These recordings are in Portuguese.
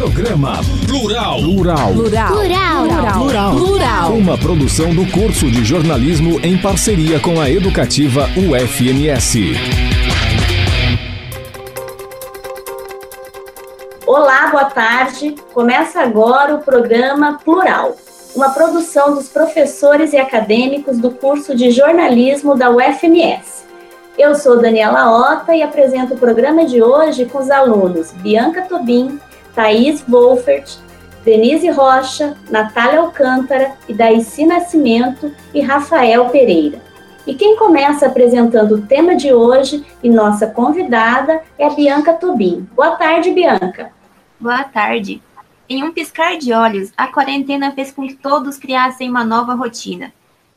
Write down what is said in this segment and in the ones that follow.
Programa Plural. Plural. Plural. Plural. Plural. Plural. Uma produção do curso de jornalismo em parceria com a educativa UFMS. Olá, boa tarde. Começa agora o programa Plural, uma produção dos professores e acadêmicos do curso de jornalismo da UFMS. Eu sou Daniela Ota e apresento o programa de hoje com os alunos Bianca Tobin, Thaís Wolfert, Denise Rocha, Natália Alcântara, Idaici Nascimento e Rafael Pereira. E quem começa apresentando o tema de hoje e nossa convidada é a Bianca Tobin. Boa tarde, Bianca. Boa tarde. Em um piscar de olhos, a quarentena fez com que todos criassem uma nova rotina,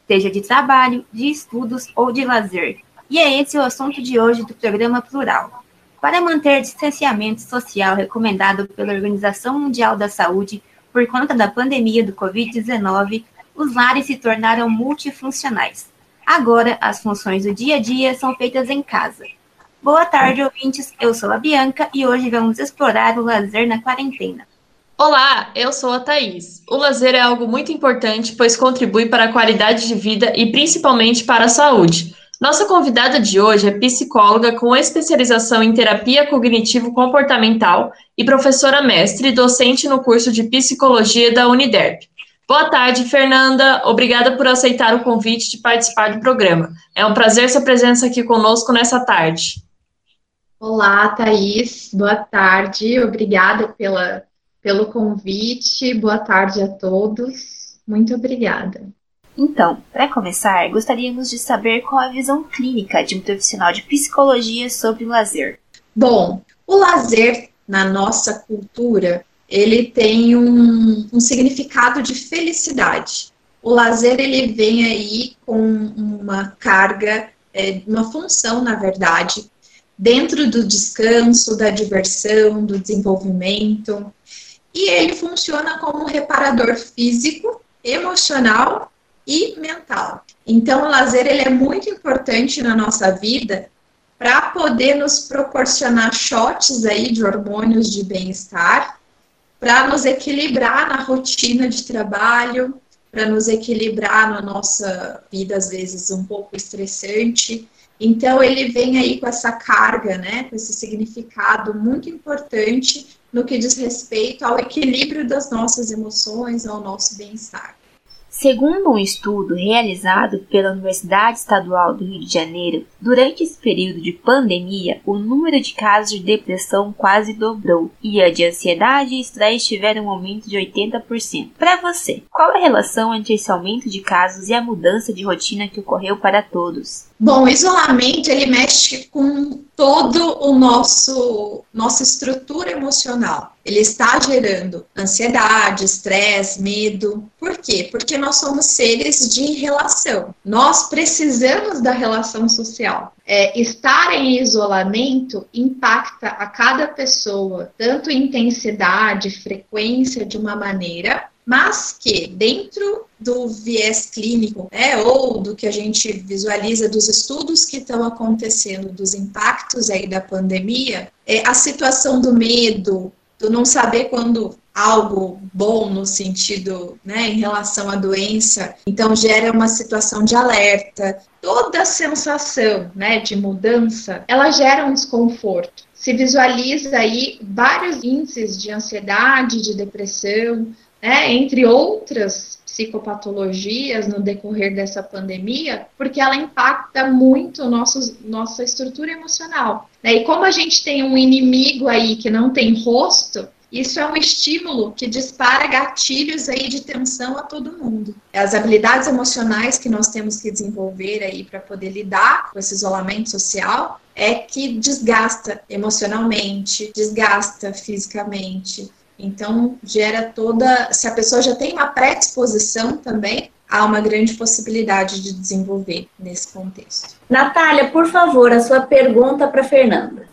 seja de trabalho, de estudos ou de lazer. E é esse o assunto de hoje do programa Plural. Para manter distanciamento social recomendado pela Organização Mundial da Saúde por conta da pandemia do Covid-19, os lares se tornaram multifuncionais. Agora, as funções do dia a dia são feitas em casa. Boa tarde, ouvintes. Eu sou a Bianca e hoje vamos explorar o lazer na quarentena. Olá, eu sou a Thaís. O lazer é algo muito importante, pois contribui para a qualidade de vida e principalmente para a saúde. Nossa convidada de hoje é psicóloga com especialização em terapia cognitivo-comportamental e professora mestre docente no curso de psicologia da Uniderp. Boa tarde, Fernanda. Obrigada por aceitar o convite de participar do programa. É um prazer sua presença aqui conosco nessa tarde. Olá, Thaís. Boa tarde. Obrigada pela, pelo convite. Boa tarde a todos. Muito obrigada. Então, para começar, gostaríamos de saber qual a visão clínica de um profissional de psicologia sobre o lazer. Bom, o lazer na nossa cultura, ele tem um, um significado de felicidade. O lazer, ele vem aí com uma carga, é, uma função, na verdade, dentro do descanso, da diversão, do desenvolvimento, e ele funciona como um reparador físico, emocional e mental. Então, o lazer ele é muito importante na nossa vida para poder nos proporcionar shots aí de hormônios de bem-estar, para nos equilibrar na rotina de trabalho, para nos equilibrar na nossa vida às vezes um pouco estressante. Então ele vem aí com essa carga, né, com esse significado muito importante no que diz respeito ao equilíbrio das nossas emoções, ao nosso bem-estar. Segundo um estudo realizado pela Universidade Estadual do Rio de Janeiro, durante esse período de pandemia, o número de casos de depressão quase dobrou e a de ansiedade e estresse tiveram um aumento de 80%. Para você, qual a relação entre esse aumento de casos e a mudança de rotina que ocorreu para todos? Bom, isolamento ele mexe com todo o nosso nossa estrutura emocional. Ele está gerando ansiedade, estresse, medo. Por quê? Porque nós somos seres de relação. Nós precisamos da relação social. É, estar em isolamento impacta a cada pessoa, tanto intensidade, frequência de uma maneira, mas que dentro do viés clínico, né, ou do que a gente visualiza dos estudos que estão acontecendo, dos impactos aí da pandemia, é a situação do medo, do não saber quando algo bom no sentido, né, em relação à doença, então gera uma situação de alerta. Toda sensação, né, de mudança, ela gera um desconforto. Se visualiza aí vários índices de ansiedade, de depressão, né, entre outras psicopatologias no decorrer dessa pandemia, porque ela impacta muito nosso, nossa estrutura emocional. Né? E como a gente tem um inimigo aí que não tem rosto, isso é um estímulo que dispara gatilhos aí de tensão a todo mundo. As habilidades emocionais que nós temos que desenvolver aí para poder lidar com esse isolamento social é que desgasta emocionalmente, desgasta fisicamente, então, gera toda. Se a pessoa já tem uma predisposição também, há uma grande possibilidade de desenvolver nesse contexto. Natália, por favor, a sua pergunta para Fernanda.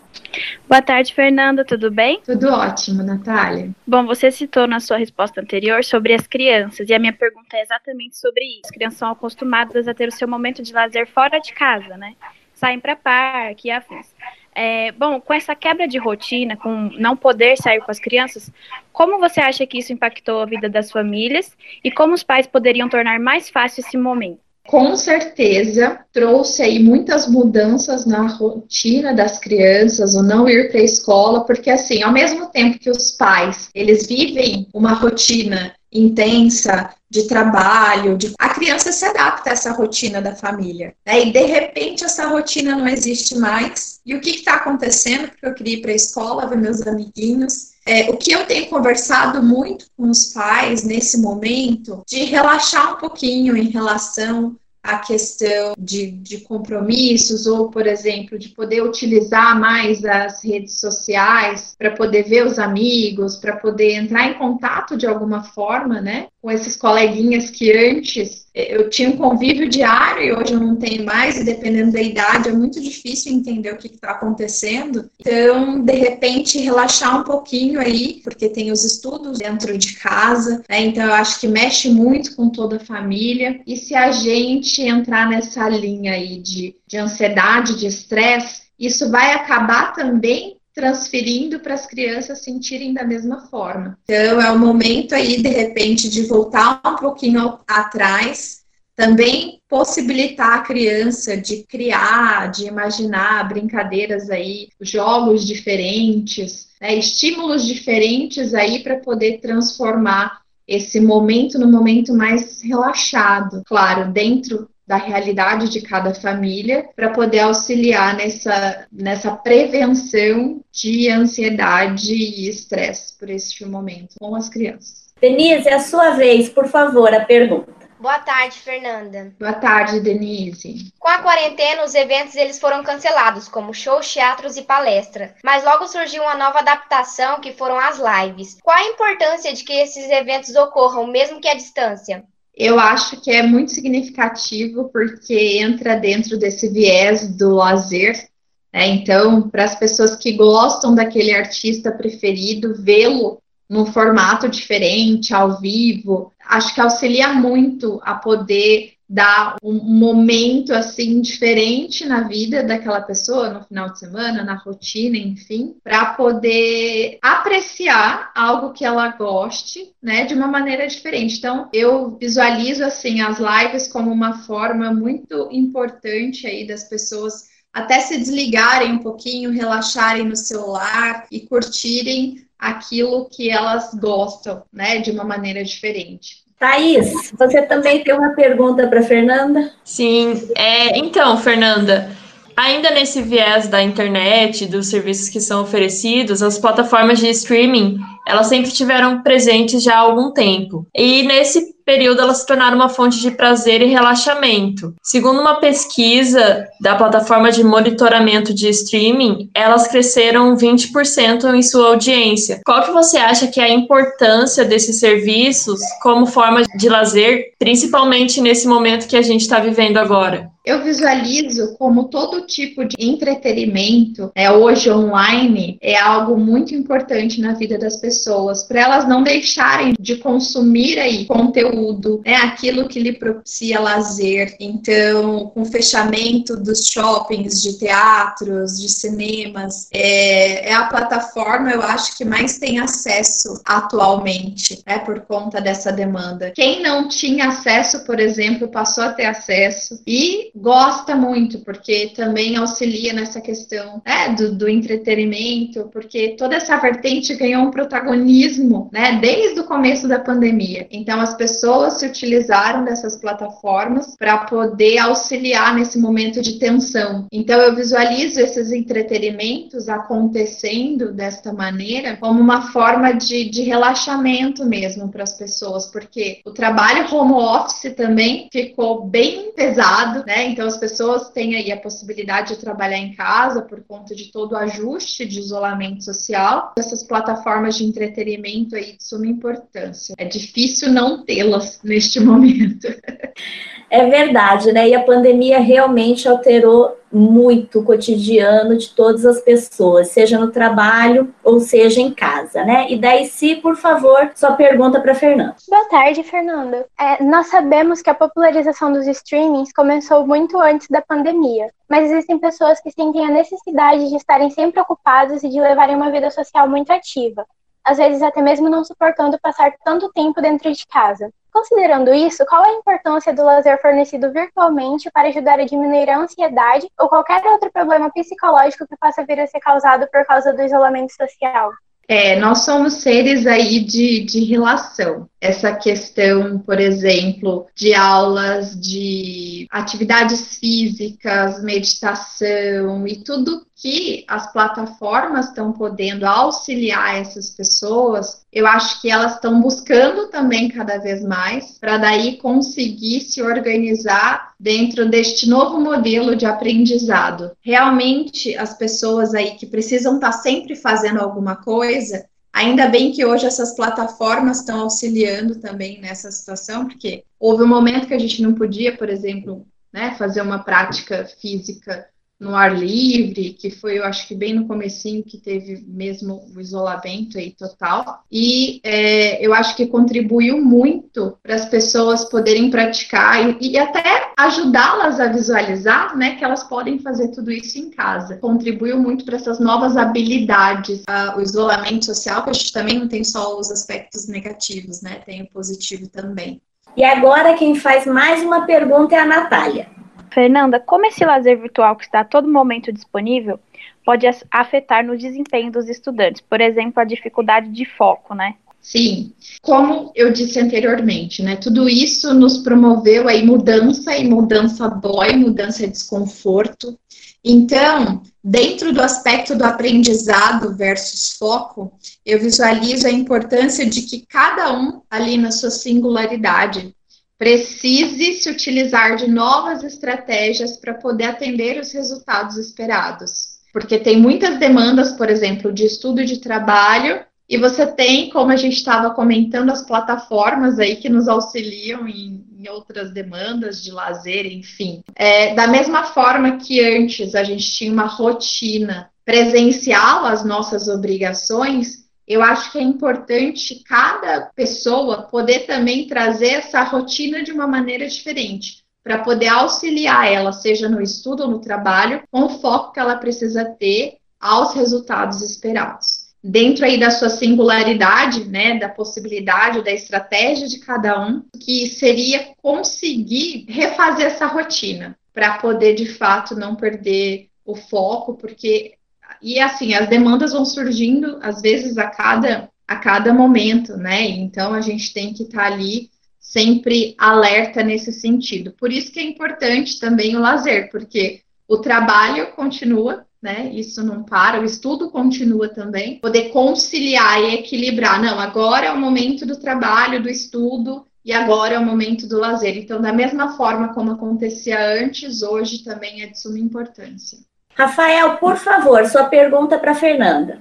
Boa tarde, Fernanda, tudo bem? Tudo ótimo, Natália. Bom, você citou na sua resposta anterior sobre as crianças, e a minha pergunta é exatamente sobre isso. As crianças são acostumadas a ter o seu momento de lazer fora de casa, né? Saem para parque e afins. É, bom, com essa quebra de rotina, com não poder sair com as crianças, como você acha que isso impactou a vida das famílias e como os pais poderiam tornar mais fácil esse momento? com certeza trouxe aí muitas mudanças na rotina das crianças, o não ir para a escola, porque assim, ao mesmo tempo que os pais, eles vivem uma rotina intensa de trabalho, de... a criança se adapta a essa rotina da família. Né? E de repente essa rotina não existe mais. E o que está acontecendo? Porque eu queria ir para a escola, ver meus amiguinhos, é, o que eu tenho conversado muito com os pais nesse momento, de relaxar um pouquinho em relação à questão de, de compromissos, ou, por exemplo, de poder utilizar mais as redes sociais para poder ver os amigos, para poder entrar em contato de alguma forma, né, com esses coleguinhas que antes eu tinha um convívio diário e hoje eu não tenho mais, e dependendo da idade é muito difícil entender o que está acontecendo. Então, de repente, relaxar um pouquinho aí, porque tem os estudos dentro de casa, né? então eu acho que mexe muito com toda a família. E se a gente entrar nessa linha aí de, de ansiedade, de estresse, isso vai acabar também transferindo para as crianças sentirem da mesma forma. Então, é o momento aí, de repente, de voltar um pouquinho atrás, também possibilitar a criança de criar, de imaginar brincadeiras aí, jogos diferentes, né, estímulos diferentes aí para poder transformar esse momento no momento mais relaxado, claro, dentro da realidade de cada família para poder auxiliar nessa, nessa prevenção de ansiedade e estresse por este momento com as crianças. Denise, é a sua vez, por favor, a pergunta. Boa tarde, Fernanda. Boa tarde, Denise. Com a quarentena, os eventos eles foram cancelados, como shows, teatros e palestra. Mas logo surgiu uma nova adaptação, que foram as lives. Qual a importância de que esses eventos ocorram, mesmo que à distância? Eu acho que é muito significativo porque entra dentro desse viés do lazer. Né? Então, para as pessoas que gostam daquele artista preferido, vê-lo num formato diferente, ao vivo, acho que auxilia muito a poder dar um momento assim diferente na vida daquela pessoa no final de semana, na rotina, enfim, para poder apreciar algo que ela goste, né, de uma maneira diferente. Então, eu visualizo assim as lives como uma forma muito importante aí das pessoas até se desligarem um pouquinho, relaxarem no celular e curtirem aquilo que elas gostam, né, de uma maneira diferente. Thaís, você também tem uma pergunta para Fernanda? Sim, é, então, Fernanda, ainda nesse viés da internet, dos serviços que são oferecidos, as plataformas de streaming, elas sempre tiveram presentes já há algum tempo. E nesse período elas se tornaram uma fonte de prazer e relaxamento. Segundo uma pesquisa da plataforma de monitoramento de streaming, elas cresceram 20% em sua audiência. Qual que você acha que é a importância desses serviços como forma de lazer, principalmente nesse momento que a gente está vivendo agora? Eu visualizo como todo tipo de entretenimento, é, hoje online, é algo muito importante na vida das pessoas, para elas não deixarem de consumir aí conteúdo, é aquilo que lhe propicia lazer. Então, com o fechamento dos shoppings, de teatros, de cinemas, é, é a plataforma, eu acho, que mais tem acesso atualmente, né, por conta dessa demanda. Quem não tinha acesso, por exemplo, passou a ter acesso e gosta muito, porque também auxilia nessa questão né, do, do, entretenimento, porque toda essa vertente ganhou um protagonismo né, desde o começo da pandemia. Então, as pessoas se utilizaram dessas plataformas para poder auxiliar nesse momento de tensão. Então, eu visualizo esses entretenimentos acontecendo desta maneira como uma forma de, de relaxamento mesmo para as pessoas, porque o trabalho home office também ficou bem pesado, né? Então as pessoas têm aí a possibilidade de trabalhar em casa por conta de todo o ajuste de isolamento social. Essas plataformas de entretenimento aí de suma importância. É difícil não tê-las neste momento. É verdade, né? E a pandemia realmente alterou muito cotidiano de todas as pessoas, seja no trabalho ou seja em casa, né? E daí, se, por favor, sua pergunta para Fernanda. Boa tarde, Fernanda. É, nós sabemos que a popularização dos streamings começou muito antes da pandemia, mas existem pessoas que sentem a necessidade de estarem sempre ocupadas e de levarem uma vida social muito ativa às vezes até mesmo não suportando passar tanto tempo dentro de casa. Considerando isso, qual a importância do lazer fornecido virtualmente para ajudar a diminuir a ansiedade ou qualquer outro problema psicológico que possa vir a ser causado por causa do isolamento social? É, nós somos seres aí de, de relação. Essa questão, por exemplo, de aulas de atividades físicas, meditação e tudo que as plataformas estão podendo auxiliar essas pessoas, eu acho que elas estão buscando também cada vez mais para daí conseguir se organizar dentro deste novo modelo de aprendizado. Realmente, as pessoas aí que precisam estar tá sempre fazendo alguma coisa, Ainda bem que hoje essas plataformas estão auxiliando também nessa situação, porque houve um momento que a gente não podia, por exemplo, né, fazer uma prática física no ar livre, que foi, eu acho que bem no comecinho que teve mesmo o isolamento aí total. E é, eu acho que contribuiu muito para as pessoas poderem praticar e, e até ajudá-las a visualizar, né, que elas podem fazer tudo isso em casa. Contribuiu muito para essas novas habilidades. Ah, o isolamento social, que a gente também não tem só os aspectos negativos, né, tem o positivo também. E agora quem faz mais uma pergunta é a Natália. Fernanda, como esse lazer virtual que está a todo momento disponível pode afetar no desempenho dos estudantes? Por exemplo, a dificuldade de foco, né? Sim, como eu disse anteriormente, né? Tudo isso nos promoveu aí mudança e mudança dói, mudança é desconforto. Então, dentro do aspecto do aprendizado versus foco, eu visualizo a importância de que cada um ali na sua singularidade precise se utilizar de novas estratégias para poder atender os resultados esperados. Porque tem muitas demandas, por exemplo, de estudo de trabalho, e você tem, como a gente estava comentando, as plataformas aí que nos auxiliam em, em outras demandas de lazer, enfim. É, da mesma forma que antes a gente tinha uma rotina presencial às nossas obrigações, eu acho que é importante cada pessoa poder também trazer essa rotina de uma maneira diferente, para poder auxiliar ela, seja no estudo ou no trabalho, com o foco que ela precisa ter aos resultados esperados. Dentro aí da sua singularidade, né, da possibilidade, da estratégia de cada um, que seria conseguir refazer essa rotina para poder de fato não perder o foco, porque e assim, as demandas vão surgindo, às vezes, a cada, a cada momento, né? Então a gente tem que estar tá ali sempre alerta nesse sentido. Por isso que é importante também o lazer, porque o trabalho continua, né? Isso não para, o estudo continua também. Poder conciliar e equilibrar. Não, agora é o momento do trabalho, do estudo, e agora é o momento do lazer. Então, da mesma forma como acontecia antes, hoje também é de suma importância. Rafael, por favor, sua pergunta para Fernanda.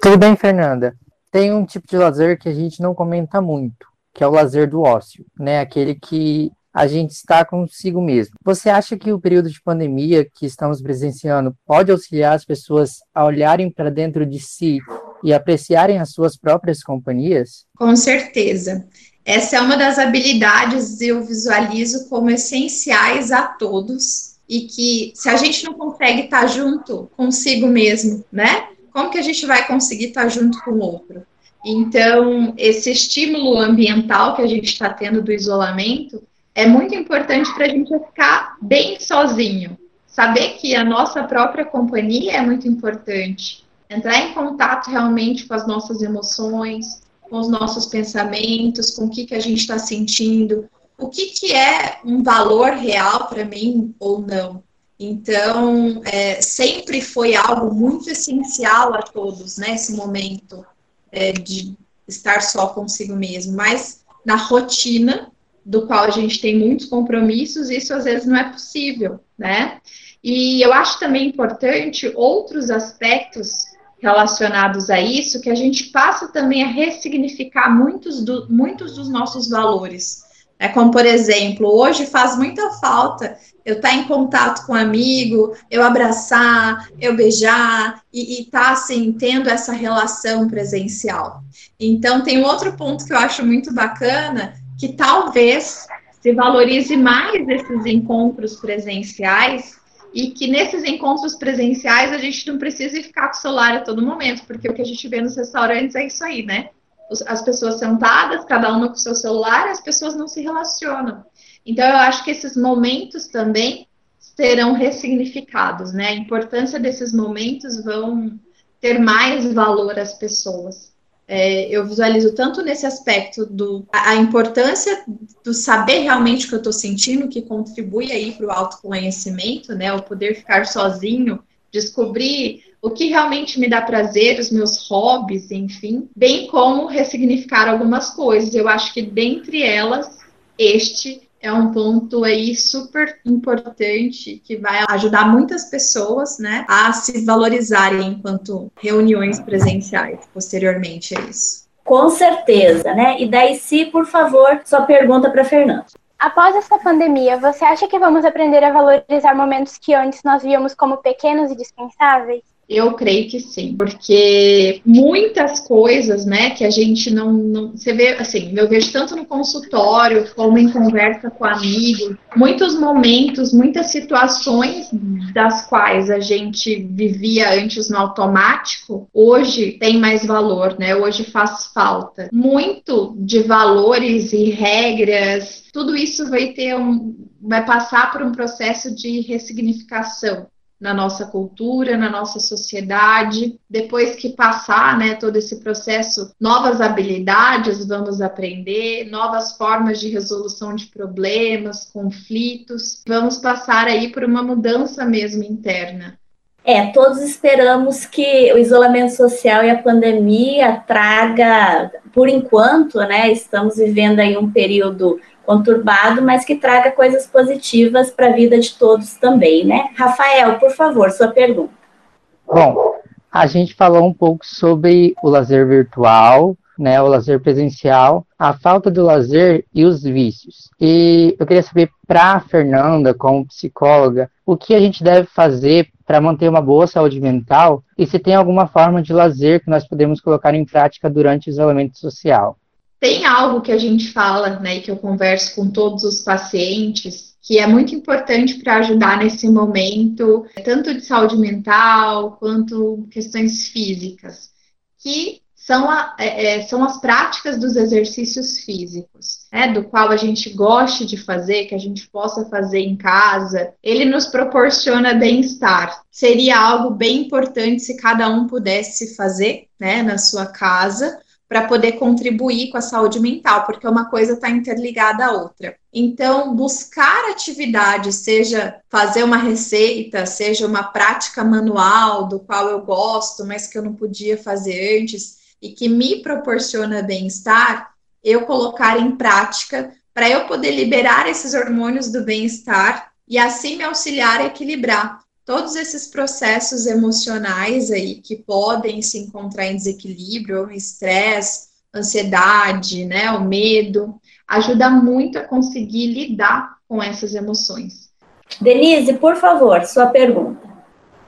Tudo bem, Fernanda. Tem um tipo de lazer que a gente não comenta muito, que é o lazer do ócio, né? Aquele que a gente está consigo mesmo. Você acha que o período de pandemia que estamos presenciando pode auxiliar as pessoas a olharem para dentro de si e apreciarem as suas próprias companhias? Com certeza. Essa é uma das habilidades que eu visualizo como essenciais a todos e que se a gente não consegue estar tá junto consigo mesmo, né? Como que a gente vai conseguir estar tá junto com o outro? Então, esse estímulo ambiental que a gente está tendo do isolamento é muito importante para a gente ficar bem sozinho. Saber que a nossa própria companhia é muito importante. Entrar em contato realmente com as nossas emoções, com os nossos pensamentos, com o que, que a gente está sentindo, o que, que é um valor real para mim ou não. Então, é, sempre foi algo muito essencial a todos, né, momento é, de estar só consigo mesmo. Mas na rotina, do qual a gente tem muitos compromissos, isso às vezes não é possível, né? E eu acho também importante outros aspectos relacionados a isso, que a gente passa também a ressignificar muitos, do, muitos dos nossos valores. É como, por exemplo, hoje faz muita falta eu estar tá em contato com um amigo, eu abraçar, eu beijar e estar tá, assim tendo essa relação presencial. Então tem outro ponto que eu acho muito bacana que talvez se valorize mais esses encontros presenciais e que nesses encontros presenciais a gente não precise ficar com o celular a todo momento, porque o que a gente vê nos restaurantes é isso aí, né? As pessoas sentadas, cada uma com seu celular, as pessoas não se relacionam. Então, eu acho que esses momentos também serão ressignificados, né? A importância desses momentos vão ter mais valor às pessoas. É, eu visualizo tanto nesse aspecto do a, a importância do saber realmente o que eu estou sentindo, que contribui aí para o autoconhecimento, né? O poder ficar sozinho, descobrir o que realmente me dá prazer, os meus hobbies, enfim, bem como ressignificar algumas coisas. Eu acho que dentre elas, este é um ponto aí super importante que vai ajudar muitas pessoas, né, a se valorizarem enquanto reuniões presenciais posteriormente a isso. Com certeza, né? E daí, se por favor, sua pergunta para Fernando. Após essa pandemia, você acha que vamos aprender a valorizar momentos que antes nós víamos como pequenos e dispensáveis? Eu creio que sim, porque muitas coisas, né, que a gente não, não você vê, assim, eu vejo tanto no consultório como em conversa com amigos, muitos momentos, muitas situações das quais a gente vivia antes no automático, hoje tem mais valor, né? Hoje faz falta. Muito de valores e regras, tudo isso vai ter um, vai passar por um processo de ressignificação na nossa cultura, na nossa sociedade. Depois que passar, né, todo esse processo, novas habilidades vamos aprender, novas formas de resolução de problemas, conflitos. Vamos passar aí por uma mudança mesmo interna. É, todos esperamos que o isolamento social e a pandemia traga, por enquanto, né, estamos vivendo aí um período conturbado, mas que traga coisas positivas para a vida de todos também, né? Rafael, por favor, sua pergunta. Bom, a gente falou um pouco sobre o lazer virtual, né, o lazer presencial, a falta do lazer e os vícios. E eu queria saber para Fernanda, como psicóloga, o que a gente deve fazer para manter uma boa saúde mental e se tem alguma forma de lazer que nós podemos colocar em prática durante o isolamento social. Tem algo que a gente fala, né, que eu converso com todos os pacientes, que é muito importante para ajudar nesse momento, tanto de saúde mental quanto questões físicas, que são, a, é, é, são as práticas dos exercícios físicos, né, do qual a gente goste de fazer, que a gente possa fazer em casa. Ele nos proporciona bem-estar. Seria algo bem importante se cada um pudesse fazer né, na sua casa para poder contribuir com a saúde mental, porque uma coisa está interligada à outra. Então, buscar atividade, seja fazer uma receita, seja uma prática manual do qual eu gosto, mas que eu não podia fazer antes e que me proporciona bem-estar, eu colocar em prática para eu poder liberar esses hormônios do bem-estar e assim me auxiliar a equilibrar todos esses processos emocionais aí que podem se encontrar em desequilíbrio, estresse, ansiedade, né, o medo, ajuda muito a conseguir lidar com essas emoções. Denise, por favor, sua pergunta.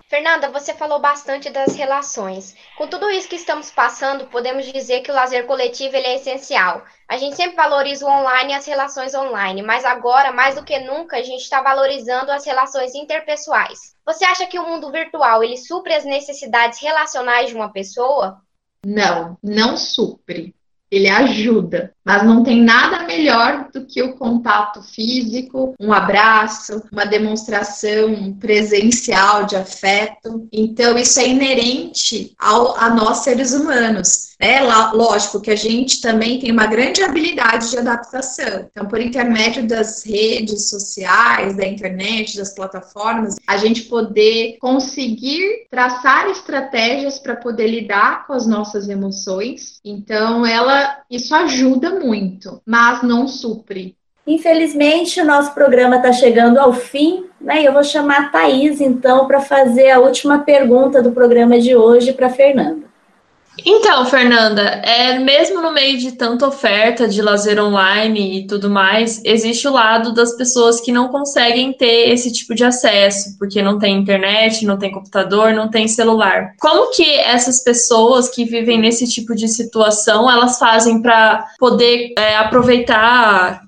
Fernanda, você falou bastante das relações. Com tudo isso que estamos passando, podemos dizer que o lazer coletivo é essencial. A gente sempre valoriza o online e as relações online, mas agora, mais do que nunca, a gente está valorizando as relações interpessoais. Você acha que o mundo virtual ele supre as necessidades relacionais de uma pessoa? Não, não supre ele ajuda, mas não tem nada melhor do que o contato físico, um abraço, uma demonstração presencial de afeto. Então, isso é inerente ao, a nós seres humanos. É lógico que a gente também tem uma grande habilidade de adaptação. Então, por intermédio das redes sociais, da internet, das plataformas, a gente poder conseguir traçar estratégias para poder lidar com as nossas emoções. Então, ela isso ajuda muito, mas não supre. Infelizmente, o nosso programa está chegando ao fim, né? Eu vou chamar a Thaís, então, para fazer a última pergunta do programa de hoje para Fernanda. Então, Fernanda, é mesmo no meio de tanta oferta de lazer online e tudo mais, existe o lado das pessoas que não conseguem ter esse tipo de acesso, porque não tem internet, não tem computador, não tem celular. Como que essas pessoas que vivem nesse tipo de situação, elas fazem para poder é, aproveitar,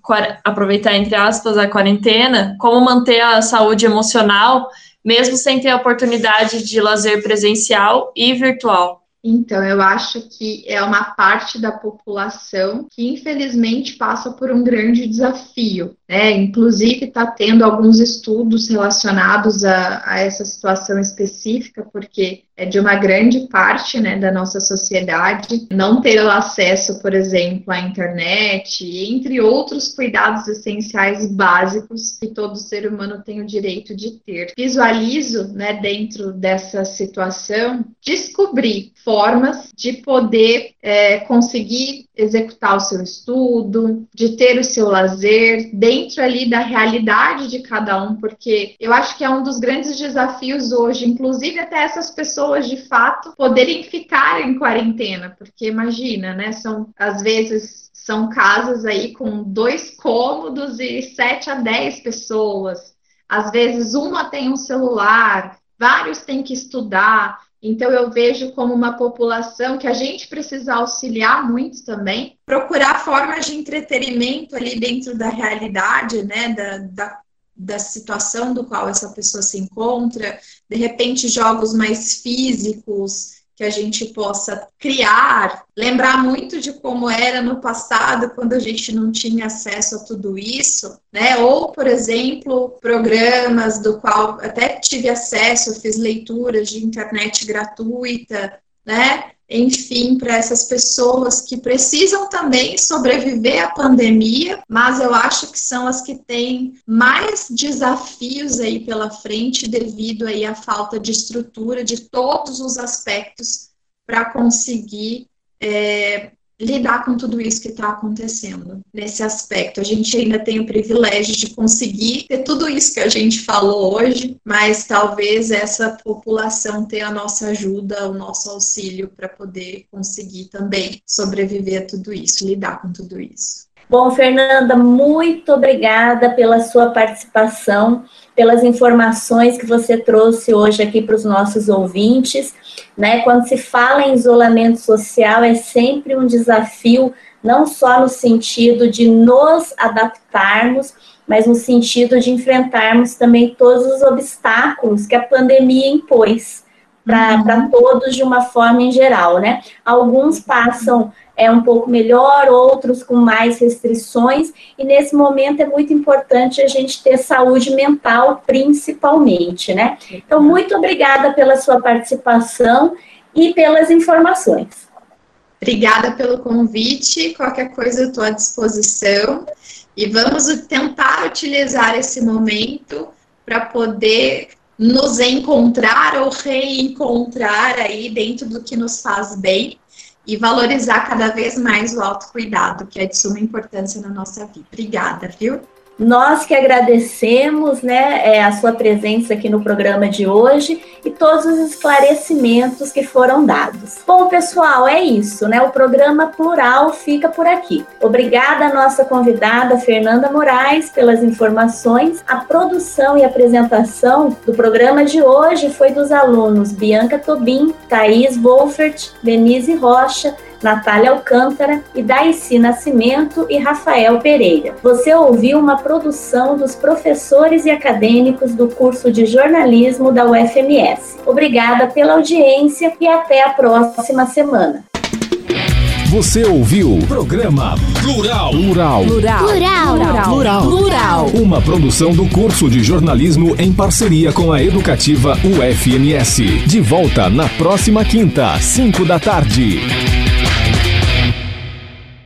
aproveitar entre aspas a quarentena, como manter a saúde emocional, mesmo sem ter a oportunidade de lazer presencial e virtual? Então, eu acho que é uma parte da população que, infelizmente, passa por um grande desafio. Né? Inclusive, está tendo alguns estudos relacionados a, a, essa situação específica, porque de uma grande parte né, da nossa sociedade não ter acesso, por exemplo, à internet, entre outros cuidados essenciais básicos que todo ser humano tem o direito de ter. Visualizo, né, dentro dessa situação, descobrir formas de poder é, conseguir executar o seu estudo, de ter o seu lazer dentro ali da realidade de cada um, porque eu acho que é um dos grandes desafios hoje, inclusive até essas pessoas de fato poderem ficar em quarentena, porque imagina, né? São às vezes são casas aí com dois cômodos e sete a dez pessoas. Às vezes uma tem um celular, vários têm que estudar. Então, eu vejo como uma população que a gente precisa auxiliar muito também. Procurar formas de entretenimento ali dentro da realidade, né, da, da, da situação do qual essa pessoa se encontra, de repente, jogos mais físicos, que a gente possa criar, lembrar muito de como era no passado, quando a gente não tinha acesso a tudo isso, né? Ou, por exemplo, programas do qual até tive acesso, fiz leituras de internet gratuita, né? Enfim, para essas pessoas que precisam também sobreviver à pandemia, mas eu acho que são as que têm mais desafios aí pela frente devido aí à falta de estrutura de todos os aspectos para conseguir é, lidar com tudo isso que está acontecendo nesse aspecto. A gente ainda tem o privilégio de conseguir ter tudo isso que a gente falou hoje, mas talvez essa população tenha a nossa ajuda, o nosso auxílio para poder conseguir também sobreviver a tudo isso, lidar com tudo isso. Bom, Fernanda, muito obrigada pela sua participação, pelas informações que você trouxe hoje aqui para os nossos ouvintes. Né? Quando se fala em isolamento social, é sempre um desafio, não só no sentido de nos adaptarmos, mas no sentido de enfrentarmos também todos os obstáculos que a pandemia impôs para uhum. todos de uma forma em geral, né? Alguns passam é um pouco melhor, outros com mais restrições, e nesse momento é muito importante a gente ter saúde mental, principalmente, né? Então, muito obrigada pela sua participação e pelas informações. Obrigada pelo convite, qualquer coisa eu estou à disposição, e vamos tentar utilizar esse momento para poder nos encontrar ou reencontrar aí dentro do que nos faz bem e valorizar cada vez mais o autocuidado, que é de suma importância na nossa vida. Obrigada, viu? Nós que agradecemos né, é, a sua presença aqui no programa de hoje e todos os esclarecimentos que foram dados. Bom, pessoal, é isso, né? O programa Plural fica por aqui. Obrigada à nossa convidada Fernanda Moraes pelas informações. A produção e apresentação do programa de hoje foi dos alunos Bianca Tobin, Thaís Wolfert, Denise Rocha, Natália Alcântara Daisy Nascimento e Rafael Pereira. Você ouviu uma produção dos professores e acadêmicos do curso de jornalismo da UFMS. Obrigada pela audiência e até a próxima semana. Você ouviu o programa Plural. Plural. Plural. Plural. Plural. Plural. Uma produção do curso de jornalismo em parceria com a educativa UFMS. De volta na próxima quinta, 5 da tarde.